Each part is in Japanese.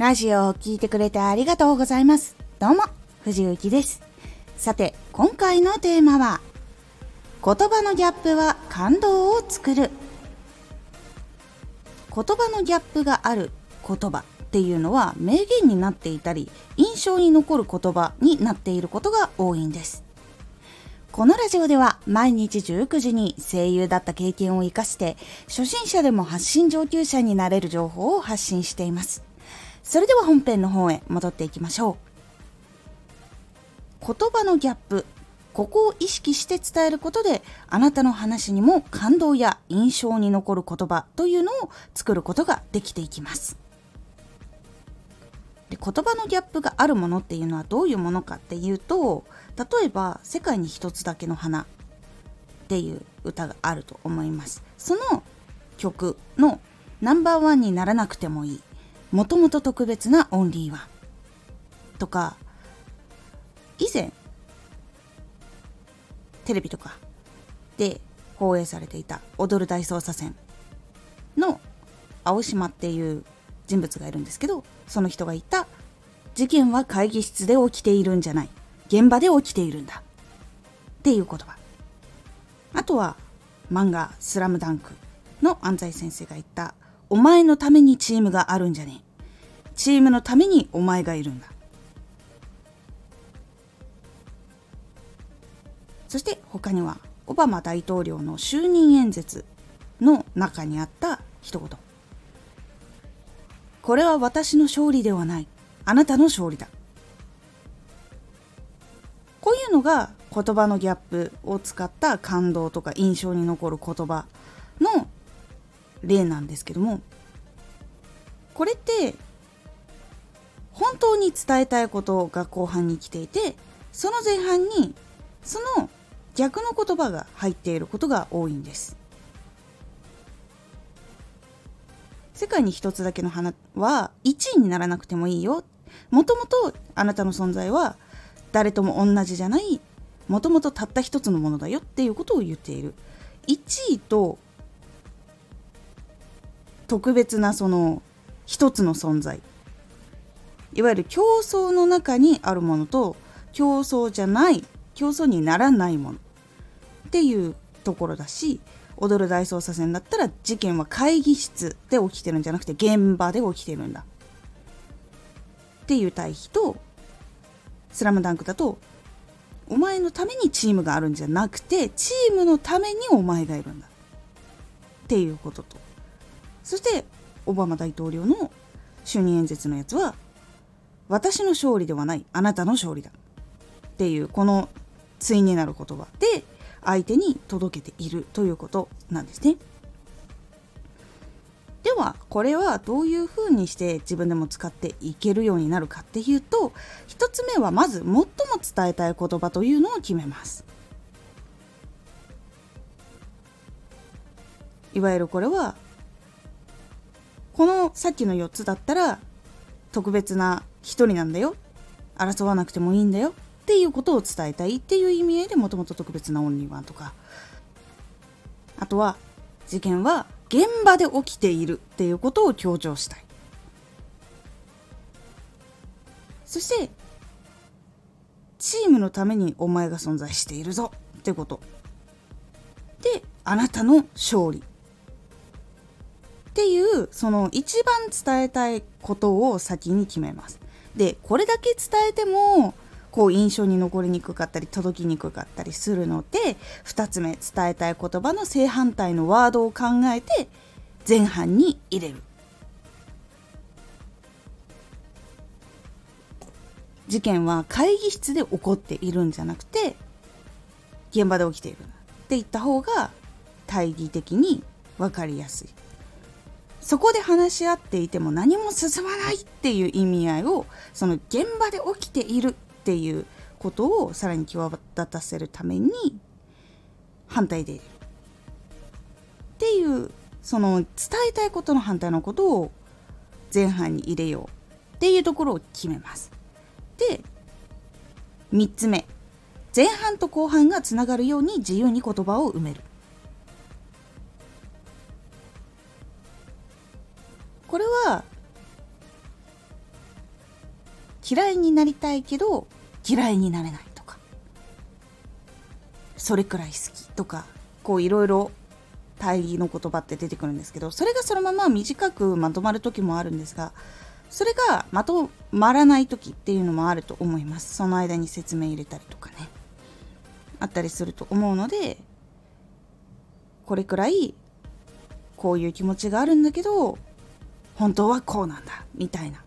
ラジオを聴いてくれてありがとうございます。どうも、藤幸です。さて、今回のテーマは、言葉のギャップは感動を作る。言葉のギャップがある言葉っていうのは名言になっていたり、印象に残る言葉になっていることが多いんです。このラジオでは毎日19時に声優だった経験を活かして初心者でも発信上級者になれる情報を発信しています。それでは本編の方へ戻っていきましょう。言葉のギャップ。ここを意識して伝えることであなたの話にも感動や印象に残る言葉というのを作ることができていきます。で言葉のギャップがあるものっていうのはどういうものかっていうと例えば「世界に一つだけの花」っていう歌があると思いますその曲のナンバーワンにならなくてもいいもともと特別なオンリーワンとか以前テレビとかで放映されていた「踊る大捜査線」の青島っていう人物がいるんですけどその人が言った事件は会議室で起きているんじゃない。現場で起きているんだ。っていう言葉。あとは漫画「スラムダンクの安西先生が言った「お前のためにチームがあるんじゃねえ。チームのためにお前がいるんだ」そして他にはオバマ大統領の就任演説の中にあった一言。これは私の勝利ではない。あなたの勝利だ。こういうのが言葉のギャップを使った感動とか印象に残る言葉の例なんですけどもこれって本当に伝えたいことが後半に来ていてその前半にその逆の言葉が入っていることが多いんです。世界に一つだけの花は1位にならなくてもいいよ。もともとあなたの存在は誰とも同じじゃない。もともとたった一つのものだよっていうことを言っている。1位と特別なその一つの存在。いわゆる競争の中にあるものと競争じゃない競争にならないもの。っていうところだし踊る大捜査線だったら事件は会議室で起きてるんじゃなくて現場で起きてるんだ。っていう対比とスラムダンクだとお前のためにチームがあるんじゃなくてチームのためにお前がいるんだ。っていうことと。そしてオバマ大統領の就任演説のやつは私の勝利ではないあなたの勝利だっていうこの対になる言葉で相手に届けているということなんですね。ではこれはどういうふうにして自分でも使っていけるようになるかっていうと1つ目はまず最も伝えたい言葉というのを決めます。いわゆるこれはこのさっきの4つだったら特別な一人なんだよ。争わなくてもいいんだよ。っていうことを伝えたい。っていう意味合いでもともと特別なオンリーワンとか。あとは事件は現場で起きている。っていうことを強調したい。そしてチームのためにお前が存在しているぞ。ってこと。であなたの勝利。いうその一番伝えたいことを先に決めます。でこれだけ伝えてもこう印象に残りにくかったり届きにくかったりするので2つ目伝えたい言葉の正反対のワードを考えて前半に入れる。事件は会議室で起こっているんじゃなくて現場で起きている。って言った方が大義的に分かりやすい。そこで話し合っていても何も進まないっていう意味合いをその現場で起きているっていうことをさらに際立たせるために反対で入れるっていうその伝えたいことの反対のことを前半に入れようっていうところを決めます。で3つ目。前半と後半がつながるように自由に言葉を埋める。これは嫌いになりたいけど嫌いになれないとか。それくらい好きとか。こういろいろ対義の言葉って出てくるんですけど。それがそのまま短くまとまる時もあるんですが。それがまとまらない時っていうのもあると思います。その間に説明入れたりとかね。あったりすると思うので。これくらいこういう気持ちがあるんだけど。本当はこうなんだみたいな。っ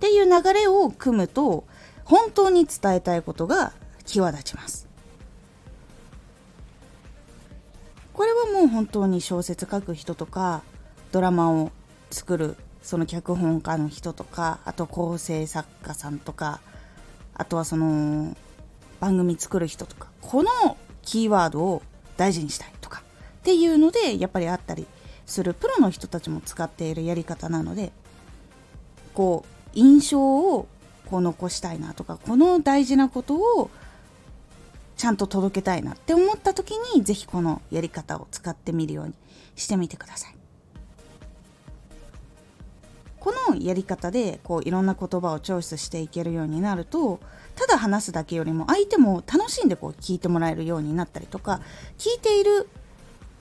ていう流れを組むと本当に伝えたいことが際立ちます。これはもう本当に小説書く人とかドラマを作るその脚本家の人とかあと構成作家さんとかあとはその番組作る人とかこのキーワードを大事にしたいとかっていうのでやっぱりあったりするプロの人たちも使っているやり方なのでこう印象をこう残したいなとかこの大事なことをちゃんと届けたいなって思った時に是非このやり方を使ってみるようにしてみてください。このやり方でこういろんな言葉をチョイスしていけるようになるとただ話すだけよりも相手も楽しんでこう聞いてもらえるようになったりとか聞いている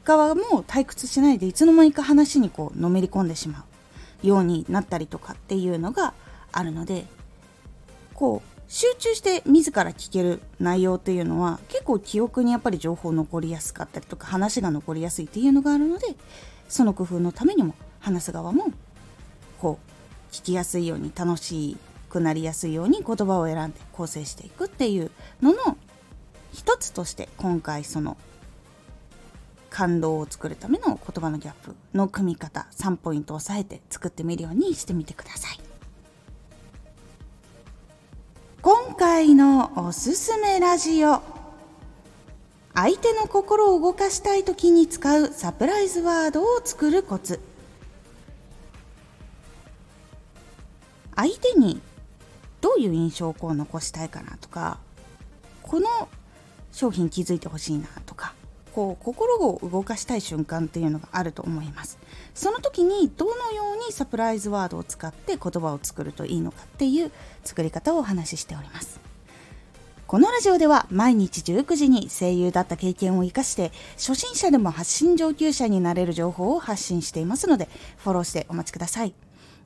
側も退屈しないでいつの間にか話にこうのめり込んでしまうようになったりとかっていうのがあるのでこう集中して自ら聞ける内容っていうのは結構記憶にやっぱり情報残りやすかったりとか話が残りやすいっていうのがあるのでその工夫のためにも話す側もこう聞きやすいように楽しくなりやすいように言葉を選んで構成していくっていうのの一つとして今回その感動を作るための言葉のギャップの組み方3ポイントを押さえて作ってみるようにしてみてください。今回のおすすめラジオ相手の心を動かしたい時に使うサプライズワードを作るコツ。相手にどういう印象をこう残したいかなとかこの商品気づいてほしいなとかこう心を動かしたい瞬間っていうのがあると思います。その時にどのようにサプライズワードを使って言葉を作るといいのかっていう作り方をお話ししております。このラジオでは毎日19時に声優だった経験を生かして初心者でも発信上級者になれる情報を発信していますのでフォローしてお待ちください。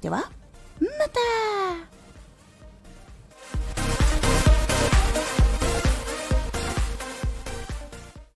ではまた。